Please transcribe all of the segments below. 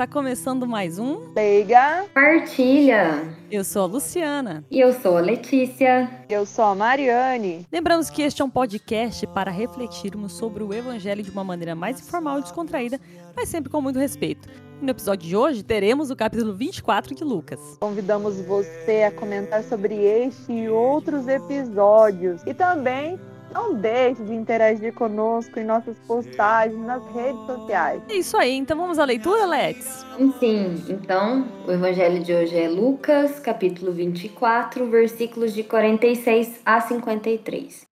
Está começando mais um Leiga. Partilha. Eu sou a Luciana. E eu sou a Letícia. Eu sou a Mariane. Lembramos que este é um podcast para refletirmos sobre o Evangelho de uma maneira mais informal e descontraída, mas sempre com muito respeito. E no episódio de hoje teremos o capítulo 24 de Lucas. Convidamos você a comentar sobre este e outros episódios. E também não deixe de interagir conosco em nossas postagens nas redes sociais. É isso aí, então vamos à leitura, Lex? Sim, então o evangelho de hoje é Lucas, capítulo 24, versículos de 46 a 53.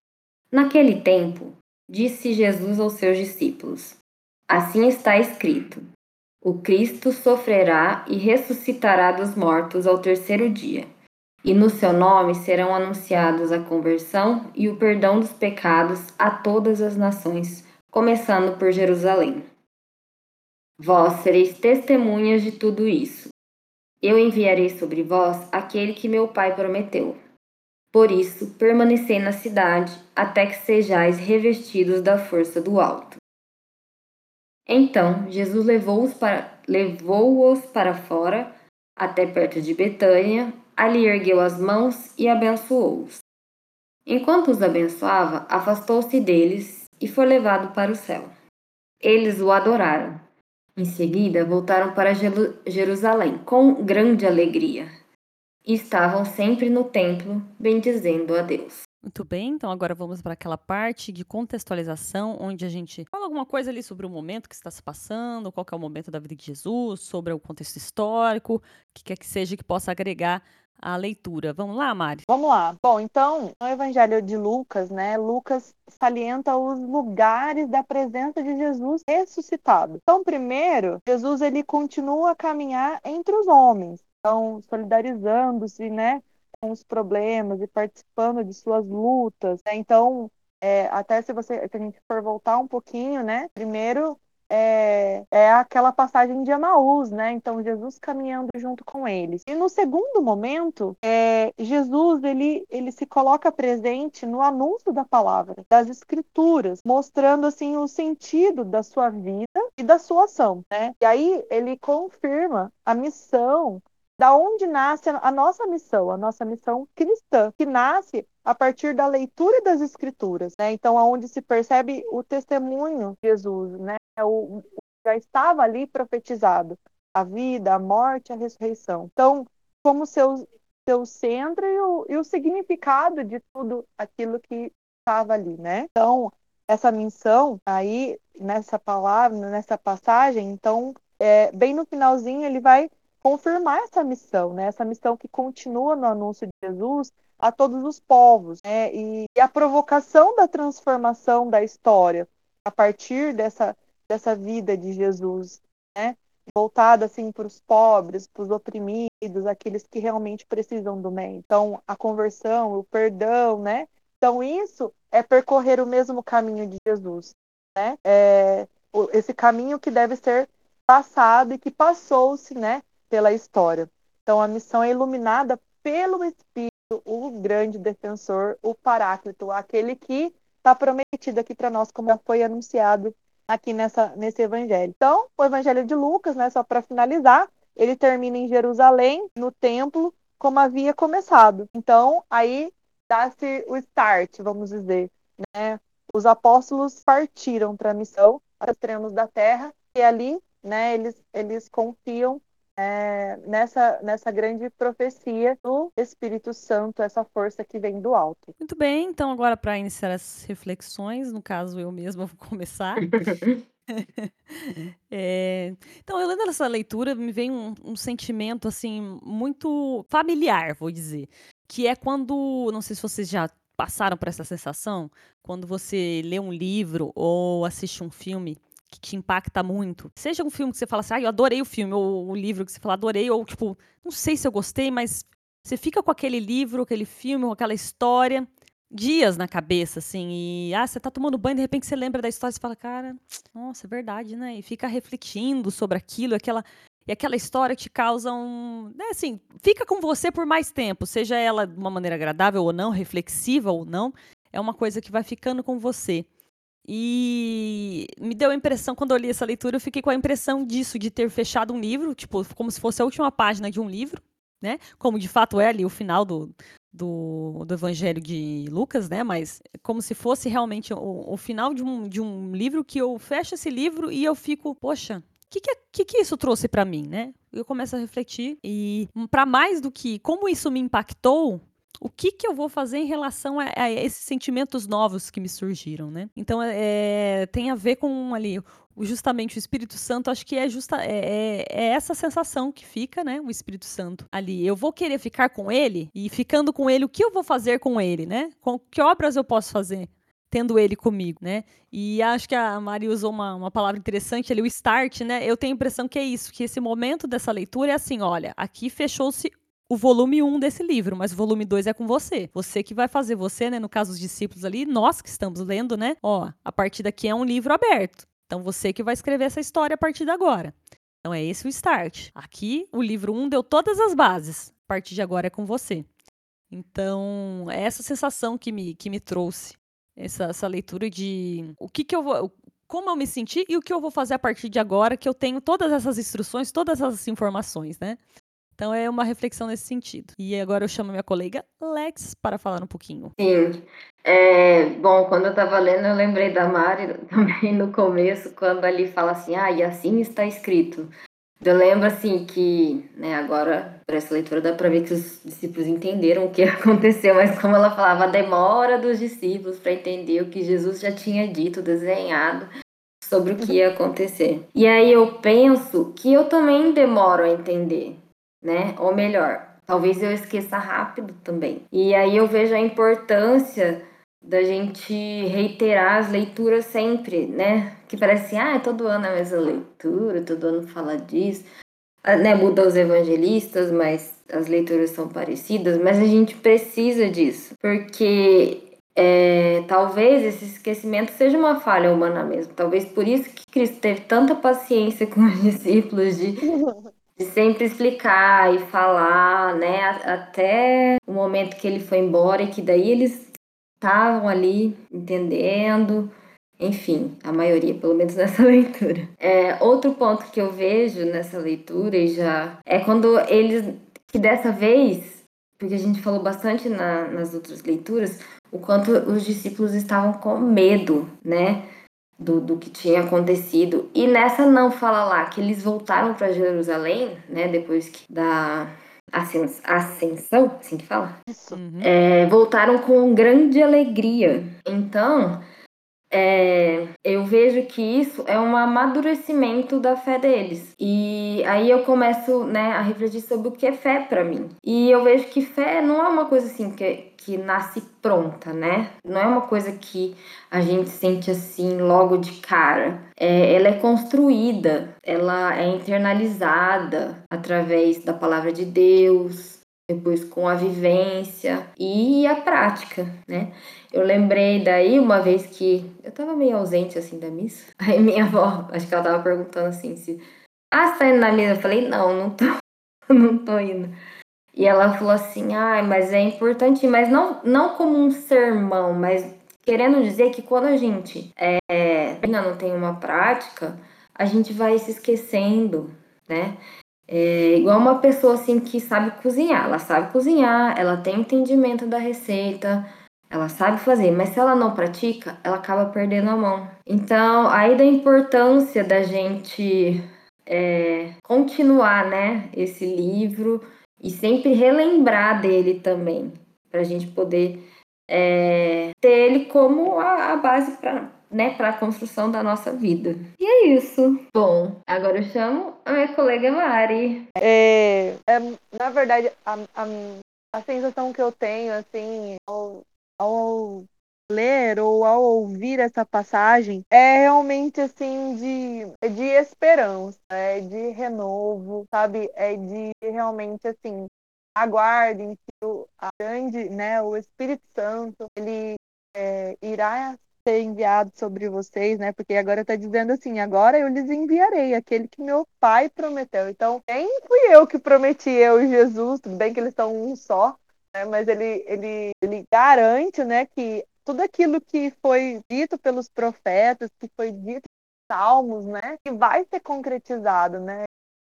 Naquele tempo, disse Jesus aos seus discípulos: Assim está escrito: O Cristo sofrerá e ressuscitará dos mortos ao terceiro dia e no seu nome serão anunciados a conversão e o perdão dos pecados a todas as nações, começando por Jerusalém. Vós sereis testemunhas de tudo isso. Eu enviarei sobre vós aquele que meu Pai prometeu. Por isso, permanecei na cidade até que sejais revestidos da força do alto. Então, Jesus levou-os para, levou para fora, até perto de Betânia, Ali ergueu as mãos e abençoou-os. Enquanto os abençoava, afastou-se deles e foi levado para o céu. Eles o adoraram. Em seguida, voltaram para Jerusalém com grande alegria e estavam sempre no templo, bendizendo a Deus. Muito bem, então agora vamos para aquela parte de contextualização, onde a gente fala alguma coisa ali sobre o momento que está se passando, qual é o momento da vida de Jesus, sobre o contexto histórico, o que quer que seja que possa agregar a leitura. Vamos lá, Mari? Vamos lá. Bom, então, no Evangelho de Lucas, né, Lucas salienta os lugares da presença de Jesus ressuscitado. Então, primeiro, Jesus ele continua a caminhar entre os homens, então solidarizando-se, né, com os problemas e participando de suas lutas. Né? Então, é, até se você, se a gente for voltar um pouquinho, né, primeiro é, é aquela passagem de Amaús, né? Então Jesus caminhando junto com eles. E no segundo momento, é, Jesus ele, ele se coloca presente no anúncio da palavra, das escrituras, mostrando assim o sentido da sua vida e da sua ação, né? E aí ele confirma a missão da onde nasce a nossa missão, a nossa missão cristã, que nasce a partir da leitura das escrituras, né? Então, aonde se percebe o testemunho de Jesus, né? É o, já estava ali profetizado a vida, a morte, a ressurreição. Então, como seu, seu centro e o, e o significado de tudo aquilo que estava ali, né? Então, essa missão aí, nessa palavra, nessa passagem, então, é, bem no finalzinho, ele vai confirmar essa missão, né? Essa missão que continua no anúncio de Jesus a todos os povos, né? E, e a provocação da transformação da história a partir dessa dessa vida de Jesus, né? Voltada assim para os pobres, para os oprimidos, aqueles que realmente precisam do bem. Então, a conversão, o perdão, né? Então, isso é percorrer o mesmo caminho de Jesus, né? É, esse caminho que deve ser passado e que passou-se, né, pela história. Então, a missão é iluminada pelo Espírito, o grande defensor, o Paráclito, aquele que está prometido aqui para nós, como foi anunciado aqui nessa, nesse evangelho. Então, o evangelho de Lucas, né, só para finalizar, ele termina em Jerusalém, no templo, como havia começado. Então, aí dá-se o start, vamos dizer. Né? Os apóstolos partiram para a missão, aos extremos da terra, e ali né, eles, eles confiam é, nessa, nessa grande profecia do Espírito Santo, essa força que vem do alto. Muito bem, então agora para iniciar as reflexões, no caso eu mesma vou começar. é, então, eu lendo essa leitura, me vem um, um, sentimento assim muito familiar, vou dizer, que é quando, não sei se vocês já passaram por essa sensação, quando você lê um livro ou assiste um filme que te impacta muito. Seja um filme que você fala assim, ah, eu adorei o filme, ou o livro que você fala, adorei, ou tipo, não sei se eu gostei, mas você fica com aquele livro, aquele filme, com aquela história, dias na cabeça, assim, e ah, você tá tomando banho, de repente você lembra da história e fala, cara, nossa, é verdade, né? E fica refletindo sobre aquilo, aquela. E aquela história te causa um. Né, assim, fica com você por mais tempo, seja ela de uma maneira agradável ou não, reflexiva ou não, é uma coisa que vai ficando com você. E me deu a impressão, quando eu li essa leitura, eu fiquei com a impressão disso, de ter fechado um livro, tipo, como se fosse a última página de um livro, né? Como de fato é ali o final do, do, do Evangelho de Lucas, né? Mas como se fosse realmente o, o final de um, de um livro que eu fecho esse livro e eu fico, poxa, o que, que, que, que, isso trouxe para mim, né? Eu começo a refletir e para mais do que como isso me impactou, o que, que eu vou fazer em relação a, a esses sentimentos novos que me surgiram, né? Então, é, tem a ver com ali justamente o Espírito Santo, acho que é justa é, é, é, essa sensação que fica, né? O Espírito Santo ali. Eu vou querer ficar com ele e ficando com ele, o que eu vou fazer com ele, né? Com que obras eu posso fazer? Tendo ele comigo, né? E acho que a Mari usou uma, uma palavra interessante ali, o start, né? Eu tenho a impressão que é isso, que esse momento dessa leitura é assim: olha, aqui fechou-se o volume 1 desse livro, mas o volume 2 é com você. Você que vai fazer, você, né, no caso dos discípulos ali, nós que estamos lendo, né? Ó, a partir daqui é um livro aberto. Então você que vai escrever essa história a partir de agora. Então é esse o start. Aqui o livro 1 deu todas as bases. A partir de agora é com você. Então, é essa sensação que me, que me trouxe essa, essa leitura de o que, que eu vou. Como eu me senti e o que eu vou fazer a partir de agora, que eu tenho todas essas instruções, todas essas informações, né? Então é uma reflexão nesse sentido. E agora eu chamo minha colega Lex para falar um pouquinho. Sim. É, bom, quando eu estava lendo, eu lembrei da Mari também no começo, quando ali fala assim, ah, e assim está escrito. Eu lembro assim que, né, agora, por essa leitura dá para ver que os discípulos entenderam o que aconteceu, mas como ela falava, a demora dos discípulos para entender o que Jesus já tinha dito, desenhado sobre o que ia acontecer. E aí eu penso que eu também demoro a entender né? Ou melhor, talvez eu esqueça rápido também. E aí eu vejo a importância da gente reiterar as leituras sempre, né? Que parece assim, ah, todo ano é a mesma leitura, todo ano fala disso. Ah, né, muda os evangelistas, mas as leituras são parecidas, mas a gente precisa disso, porque é, talvez esse esquecimento seja uma falha humana mesmo. Talvez por isso que Cristo teve tanta paciência com os discípulos de de sempre explicar e falar, né, até o momento que ele foi embora e que daí eles estavam ali entendendo, enfim, a maioria, pelo menos nessa leitura. É, outro ponto que eu vejo nessa leitura e já é quando eles, que dessa vez, porque a gente falou bastante na, nas outras leituras, o quanto os discípulos estavam com medo, né? Do, do que tinha acontecido. E nessa não fala lá que eles voltaram para Jerusalém, né, depois que da ascensão, assim que fala? Uhum. É, voltaram com grande alegria. Então, é, eu vejo que isso é um amadurecimento da fé deles. E aí eu começo né, a refletir sobre o que é fé para mim. E eu vejo que fé não é uma coisa assim que, que nasce pronta, né? Não é uma coisa que a gente sente assim logo de cara. É, ela é construída, ela é internalizada através da palavra de Deus, depois com a vivência e a prática, né? Eu lembrei daí uma vez que eu tava meio ausente assim da missa. Aí minha avó, acho que ela tava perguntando assim se ah, você tá indo na missa? Eu falei, não, não tô, não tô indo. E ela falou assim, ah, mas é importante, mas não, não como um sermão, mas querendo dizer que quando a gente é, ainda não tem uma prática, a gente vai se esquecendo, né? É igual uma pessoa assim que sabe cozinhar. Ela sabe cozinhar, ela tem entendimento da receita, ela sabe fazer, mas se ela não pratica, ela acaba perdendo a mão. Então, aí da importância da gente é, continuar, né, esse livro e sempre relembrar dele também, para a gente poder é, ter ele como a, a base para né, para a construção da nossa vida. E é isso. Bom, agora eu chamo a minha colega Mari. É, é na verdade, a, a, a sensação que eu tenho, assim, ao, ao ler ou ao ouvir essa passagem é realmente assim de, de esperança, é de renovo, sabe? É de realmente assim aguardem que o grande, né, o Espírito Santo ele é, irá ser enviado sobre vocês, né? Porque agora está dizendo assim: agora eu lhes enviarei aquele que meu pai prometeu. Então, nem fui eu que prometi, eu e Jesus, tudo bem que eles são um só, né? Mas ele, ele, ele garante, né, que tudo aquilo que foi dito pelos profetas, que foi dito salmos, né? Que vai ser concretizado, né?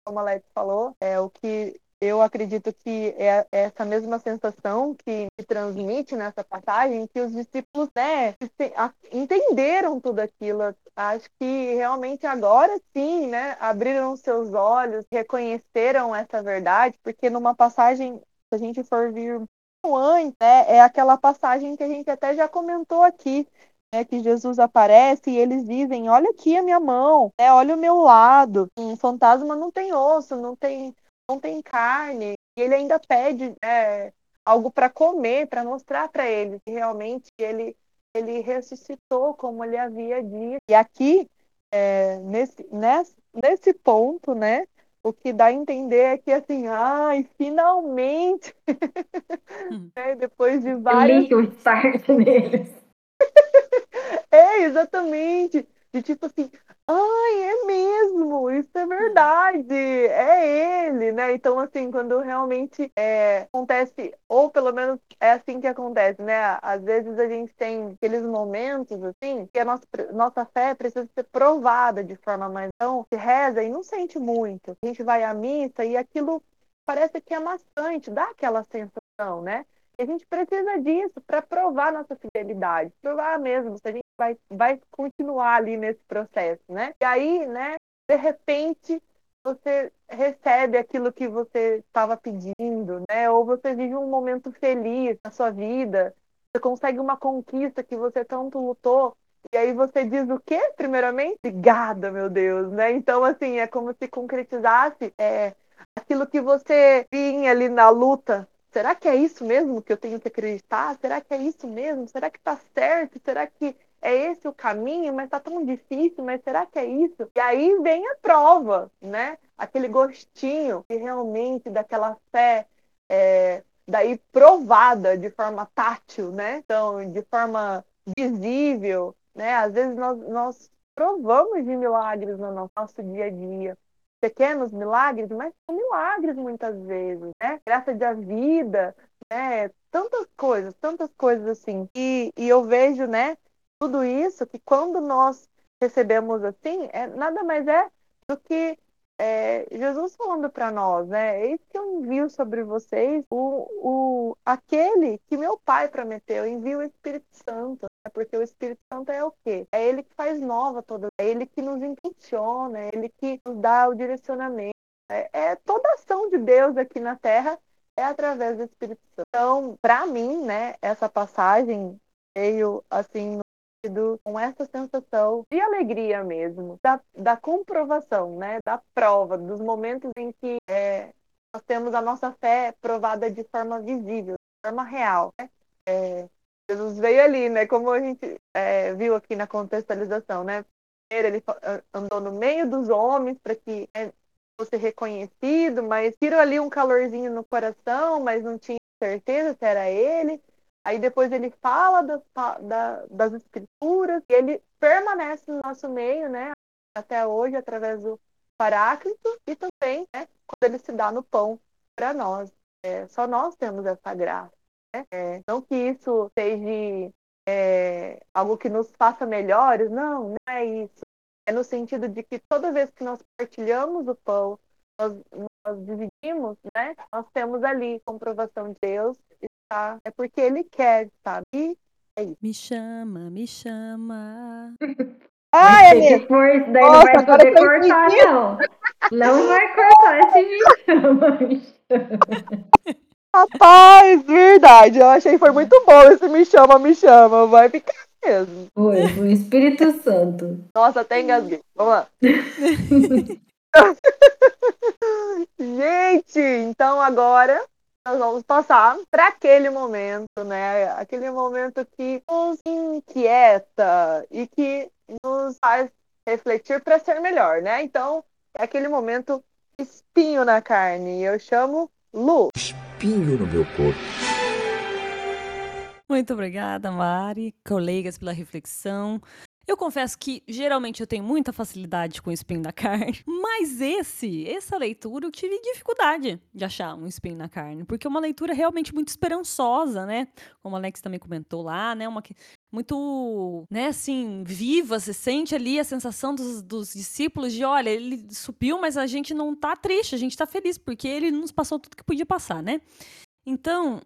Como a Leti falou, é o que eu acredito que é essa mesma sensação que transmite nessa passagem, que os discípulos né, entenderam tudo aquilo. Acho que realmente agora sim, né, abriram seus olhos, reconheceram essa verdade, porque numa passagem, se a gente for vir antes, né, é aquela passagem que a gente até já comentou aqui, né, que Jesus aparece e eles dizem: Olha aqui a minha mão, né, olha o meu lado. Um fantasma não tem osso, não tem não tem carne, e ele ainda pede né, algo para comer, para mostrar para ele que realmente ele, ele ressuscitou como ele havia dito. E aqui, é, nesse, nesse, nesse ponto, né, o que dá a entender é que assim, ai, finalmente, hum. né, depois de várias... Li o start neles. é, exatamente. De tipo assim, ai, é mesmo, isso é verdade, é ele, né? Então, assim, quando realmente é, acontece, ou pelo menos é assim que acontece, né? Às vezes a gente tem aqueles momentos, assim, que a nossa, nossa fé precisa ser provada de forma mais. Então, se reza e não sente muito. A gente vai à missa e aquilo parece que é maçante, dá aquela sensação, né? E a gente precisa disso para provar nossa fidelidade, provar mesmo se a gente vai, vai continuar ali nesse processo, né? E aí, né, de repente, você recebe aquilo que você estava pedindo, né? Ou você vive um momento feliz na sua vida, você consegue uma conquista que você tanto lutou, e aí você diz o quê, primeiramente? Obrigada, meu Deus, né? Então, assim, é como se concretizasse é, aquilo que você vinha ali na luta será que é isso mesmo que eu tenho que acreditar? Será que é isso mesmo? Será que está certo? Será que é esse o caminho? Mas está tão difícil, mas será que é isso? E aí vem a prova, né? Aquele gostinho de realmente daquela fé é, daí provada de forma tátil, né? Então, de forma visível, né? Às vezes nós, nós provamos de milagres no nosso dia a dia pequenos milagres, mas são milagres muitas vezes, né? Graça da vida, né? Tantas coisas, tantas coisas assim. E, e eu vejo, né? Tudo isso que quando nós recebemos assim, é, nada mais é do que é, Jesus falando para nós, né? Eis que eu envio sobre vocês o, o, aquele que meu pai prometeu, eu envio o Espírito Santo. Né? Porque o Espírito Santo é o quê? É ele que faz nova toda, é ele que nos impulsiona, é ele que nos dá o direcionamento. É, é toda ação de Deus aqui na Terra é através do Espírito Santo. Então, para mim, né, essa passagem veio assim com essa sensação de alegria mesmo, da, da comprovação, né, da prova, dos momentos em que é, nós temos a nossa fé provada de forma visível, de forma real. Né? É, Jesus veio ali, né, como a gente é, viu aqui na contextualização, né? Primeiro ele andou no meio dos homens para que né, fosse reconhecido, mas tirou ali um calorzinho no coração, mas não tinha certeza se era ele. Aí depois ele fala das, da, das escrituras e ele permanece no nosso meio, né? Até hoje, através do Paráclito e também, né? Quando ele se dá no pão para nós. É, só nós temos essa graça. Né? É, não que isso seja é, algo que nos faça melhores, não, não é isso. É no sentido de que toda vez que nós partilhamos o pão, nós, nós dividimos, né? Nós temos ali comprovação de Deus tá? É porque ele quer, sabe? E é isso. Me chama, me chama. Ah, é mesmo. Depois, daí Nossa, não vai poder cortar, não. Não vai cortar esse me chama, me chama. Rapaz, verdade. Eu achei que foi muito bom esse me chama, me chama. Vai ficar mesmo. Foi o Espírito Santo. Nossa, até engasguei. Vamos lá. Gente, então agora nós vamos passar para aquele momento, né? Aquele momento que nos inquieta e que nos faz refletir para ser melhor, né? Então, é aquele momento espinho na carne. Eu chamo Lu. Espinho no meu corpo. Muito obrigada, Mari, colegas, pela reflexão. Eu confesso que geralmente eu tenho muita facilidade com o espinho na carne, mas esse, essa leitura eu tive dificuldade de achar um espinho na carne, porque é uma leitura realmente muito esperançosa, né? Como o Alex também comentou lá, né? Uma, muito, né, assim, viva. Você sente ali a sensação dos, dos discípulos de, olha, ele subiu, mas a gente não tá triste, a gente tá feliz, porque ele nos passou tudo que podia passar, né? Então,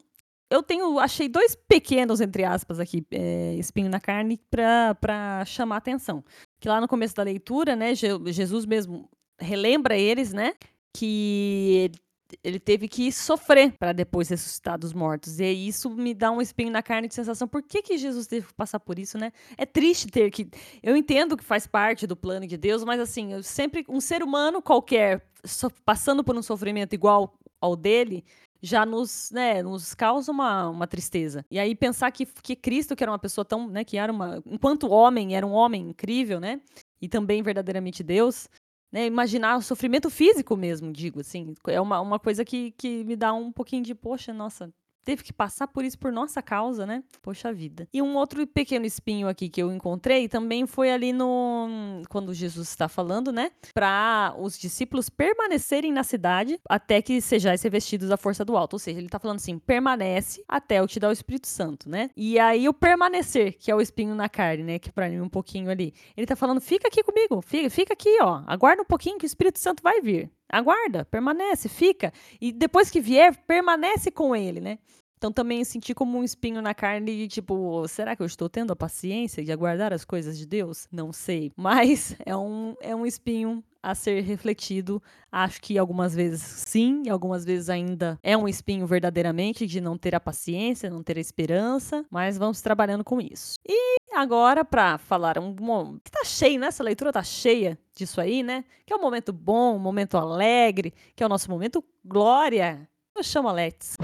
eu tenho, achei dois pequenos, entre aspas, aqui, é, espinho na carne, para chamar atenção. Que lá no começo da leitura, né, Jesus mesmo relembra eles, né, que ele teve que sofrer para depois ressuscitar dos mortos. E isso me dá um espinho na carne de sensação. Por que, que Jesus teve que passar por isso, né? É triste ter que. Eu entendo que faz parte do plano de Deus, mas assim, sempre um ser humano qualquer passando por um sofrimento igual ao dele já nos, né, nos causa uma, uma tristeza. E aí pensar que, que Cristo, que era uma pessoa tão, né, que era uma, enquanto homem, era um homem incrível, né, e também verdadeiramente Deus, né, imaginar o sofrimento físico mesmo, digo, assim, é uma, uma coisa que, que me dá um pouquinho de, poxa, nossa, teve que passar por isso por nossa causa, né? Poxa vida. E um outro pequeno espinho aqui que eu encontrei também foi ali no quando Jesus está falando, né, para os discípulos permanecerem na cidade até que sejais revestidos da força do alto, ou seja, ele está falando assim, permanece até eu te dar o Espírito Santo, né? E aí o permanecer, que é o espinho na carne, né, que para mim um pouquinho ali. Ele está falando, fica aqui comigo, fica, fica aqui, ó, aguarda um pouquinho que o Espírito Santo vai vir. Aguarda, permanece, fica. E depois que vier, permanece com ele, né? Então também senti como um espinho na carne de tipo, será que eu estou tendo a paciência de aguardar as coisas de Deus? Não sei. Mas é um, é um espinho a ser refletido. Acho que algumas vezes sim, algumas vezes ainda é um espinho verdadeiramente de não ter a paciência, não ter a esperança, mas vamos trabalhando com isso. E agora para falar um que tá cheio, né? Essa leitura tá cheia disso aí, né? Que é um momento bom, um momento alegre, que é o nosso momento glória. Eu chamo Alex.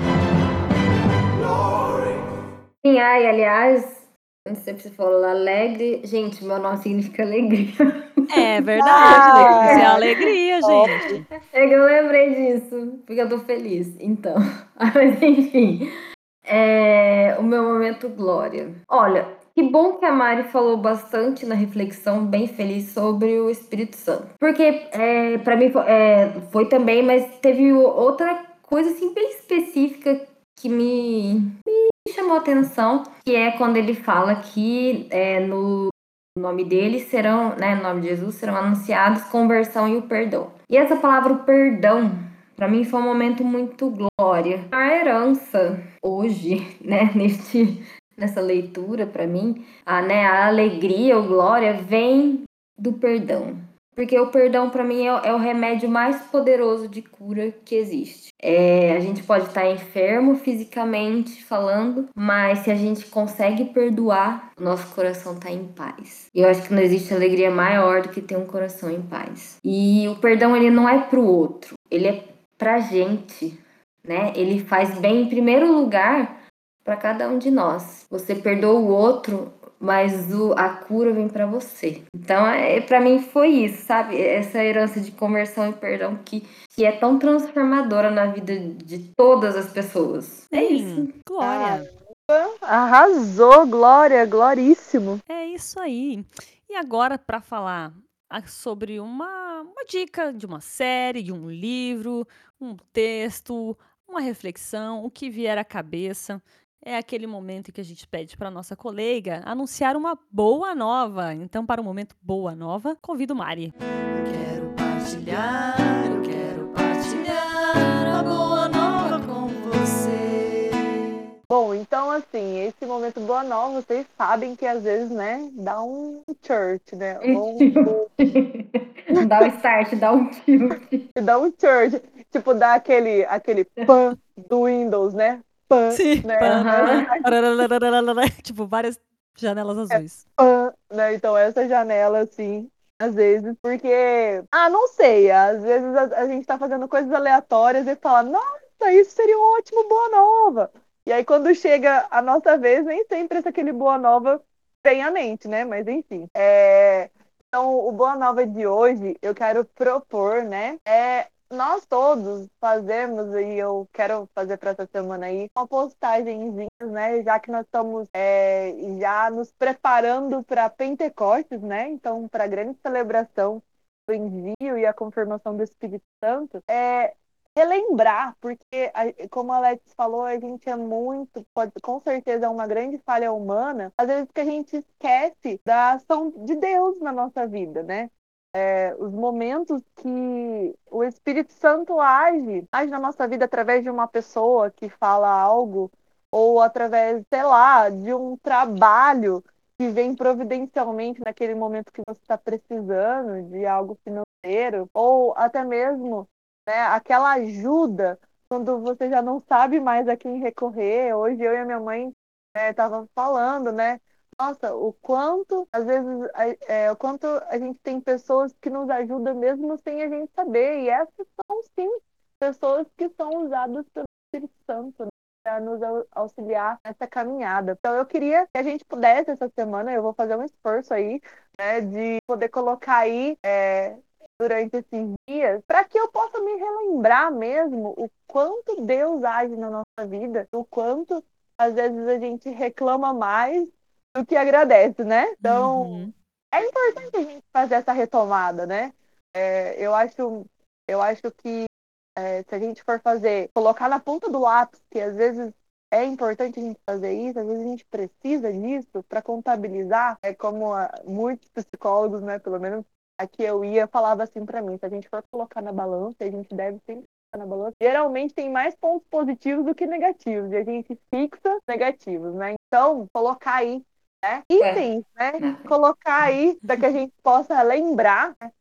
Sim, ai, aliás, se você falou alegre. Gente, meu nome significa alegria. É verdade, ah, é alegria, gente. É que eu lembrei disso, porque eu tô feliz. Então, mas enfim. É, o meu momento glória. Olha, que bom que a Mari falou bastante na reflexão, bem feliz, sobre o Espírito Santo. Porque é, para mim é, foi também, mas teve outra coisa assim bem específica que me, me chamou a atenção, que é quando ele fala que é, no nome dele serão, né, no nome de Jesus, serão anunciados conversão e o perdão. E essa palavra o perdão, para mim foi um momento muito glória. A herança hoje, né, neste nessa leitura para mim, a, né, a alegria, o glória vem do perdão. Porque o perdão, para mim, é, é, o remédio mais poderoso de cura que existe. É, a gente pode estar enfermo fisicamente falando, mas se a gente consegue perdoar, o nosso coração está em paz. E eu acho que não existe alegria maior do que ter um coração em paz. E o perdão, ele não é pro outro, ele é pra gente, né? Ele faz bem em primeiro lugar para cada um de nós. Você perdoa o outro, mas o, a cura vem para você. Então, é, para mim foi isso, sabe? Essa herança de conversão e perdão que, que é tão transformadora na vida de todas as pessoas. É isso. Glória. Arrasou, Glória, gloríssimo. É isso aí. E agora para falar sobre uma, uma dica de uma série, de um livro, um texto, uma reflexão, o que vier à cabeça é aquele momento em que a gente pede para nossa colega anunciar uma boa nova. Então, para o momento boa nova, convido Mari. Quero partilhar, eu quero partilhar a boa nova com você. Bom, então assim, esse momento boa nova, vocês sabem que às vezes, né, dá um church, né? Um... dá um start, dá um tilt. dá um church. Tipo, dá aquele, aquele pan do Windows, né? Pan, Sim, né? tipo, várias janelas azuis. É, pan, né? Então, essa janela, assim, às vezes, porque. Ah, não sei. Às vezes a, a, gente tá fazendo coisas aleatórias e fala, nossa, isso seria um ótimo boa nova. E aí, quando chega a nossa vez, nem sempre aquele boa nova vem à mente, né? Mas enfim. É... Então, o Boa Nova de hoje, eu quero propor, né? É nós todos fazemos, e eu quero fazer para essa semana aí, uma postagemzinha, né? Já que nós estamos é, já nos preparando para Pentecostes, né? Então, para a grande celebração do envio e a confirmação do Espírito Santo, é, relembrar, porque, como a Alex falou, a gente é muito, pode, com certeza é uma grande falha humana, às vezes que a gente esquece da ação de Deus na nossa vida, né? É, os momentos que o Espírito Santo age, age na nossa vida através de uma pessoa que fala algo, ou através, sei lá, de um trabalho que vem providencialmente naquele momento que você está precisando de algo financeiro, ou até mesmo né, aquela ajuda quando você já não sabe mais a quem recorrer. Hoje eu e a minha mãe estavam né, falando, né? Nossa, o quanto, às vezes, é, o quanto a gente tem pessoas que nos ajudam mesmo sem a gente saber. E essas são, sim, pessoas que são usadas pelo Espírito Santo, né? para nos auxiliar nessa caminhada. Então eu queria que a gente pudesse essa semana, eu vou fazer um esforço aí, né, de poder colocar aí é, durante esses dias, para que eu possa me relembrar mesmo o quanto Deus age na nossa vida, o quanto às vezes a gente reclama mais do que agradece, né? Então uhum. é importante a gente fazer essa retomada, né? É, eu acho eu acho que é, se a gente for fazer, colocar na ponta do lápis, que às vezes é importante a gente fazer isso, às vezes a gente precisa disso para contabilizar, é como a, muitos psicólogos, né, pelo menos aqui eu ia, falava assim para mim, se a gente for colocar na balança, a gente deve sempre colocar na balança, geralmente tem mais pontos positivos do que negativos, e a gente fixa negativos, né? Então, colocar aí né? Itens, é. né? Colocar aí para que a gente possa lembrar né?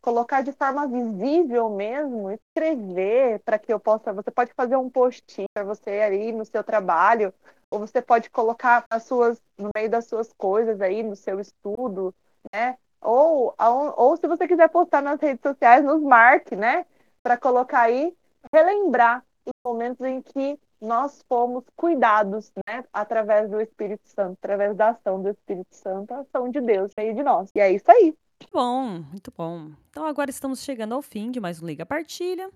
colocar de forma visível mesmo, escrever para que eu possa. Você pode fazer um post para você aí no seu trabalho, ou você pode colocar as suas no meio das suas coisas aí no seu estudo, né? Ou, ou se você quiser postar nas redes sociais, nos marque, né? Para colocar aí, relembrar os momentos em que nós fomos cuidados, né? Através do Espírito Santo, através da ação do Espírito Santo, a ação de Deus meio de nós. E é isso aí. Muito bom, muito bom. Então agora estamos chegando ao fim de mais um Liga Partilha.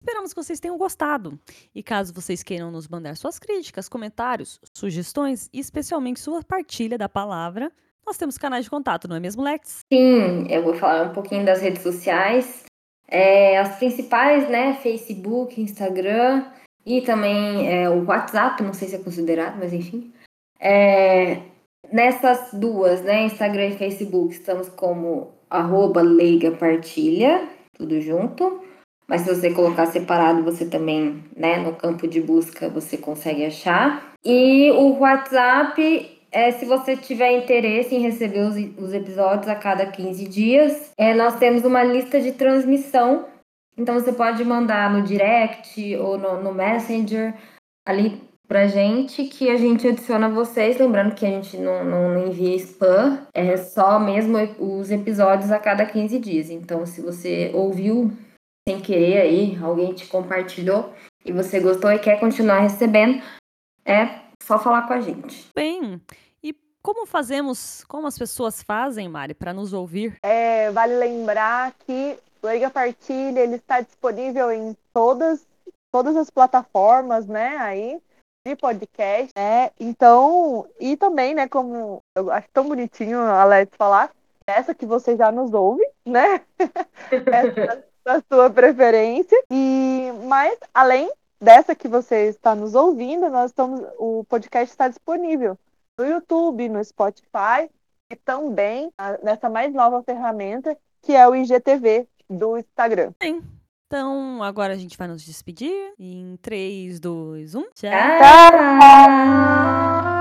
Esperamos que vocês tenham gostado. E caso vocês queiram nos mandar suas críticas, comentários, sugestões e especialmente sua partilha da palavra, nós temos canais de contato, não é mesmo, Lex? Sim, eu vou falar um pouquinho das redes sociais. É, as principais, né? Facebook, Instagram e também é, o WhatsApp, não sei se é considerado, mas enfim. É, Nessas duas, né, Instagram e Facebook, estamos como arroba leiga partilha, tudo junto. Mas se você colocar separado, você também, né, no campo de busca, você consegue achar. E o WhatsApp, é, se você tiver interesse em receber os, os episódios a cada 15 dias, é, nós temos uma lista de transmissão. Então você pode mandar no direct ou no, no Messenger. Ali pra gente que a gente adiciona vocês. Lembrando que a gente não, não envia spam, é só mesmo os episódios a cada 15 dias. Então, se você ouviu sem querer aí, alguém te compartilhou e você gostou e quer continuar recebendo, é só falar com a gente. Bem, e como fazemos, como as pessoas fazem, Mari, para nos ouvir? É, vale lembrar que o Liga Partilha ele está disponível em todas todas as plataformas, né? Aí de podcast, né? Então, e também, né, como eu acho tão bonitinho a Alex falar, essa que você já nos ouve, né? essa da sua preferência. E mas além dessa que você está nos ouvindo, nós estamos o podcast está disponível no YouTube, no Spotify e também nessa mais nova ferramenta que é o IGTV do Instagram. Sim. Então, agora a gente vai nos despedir. Em 3, 2, 1. Tchau! Tchau.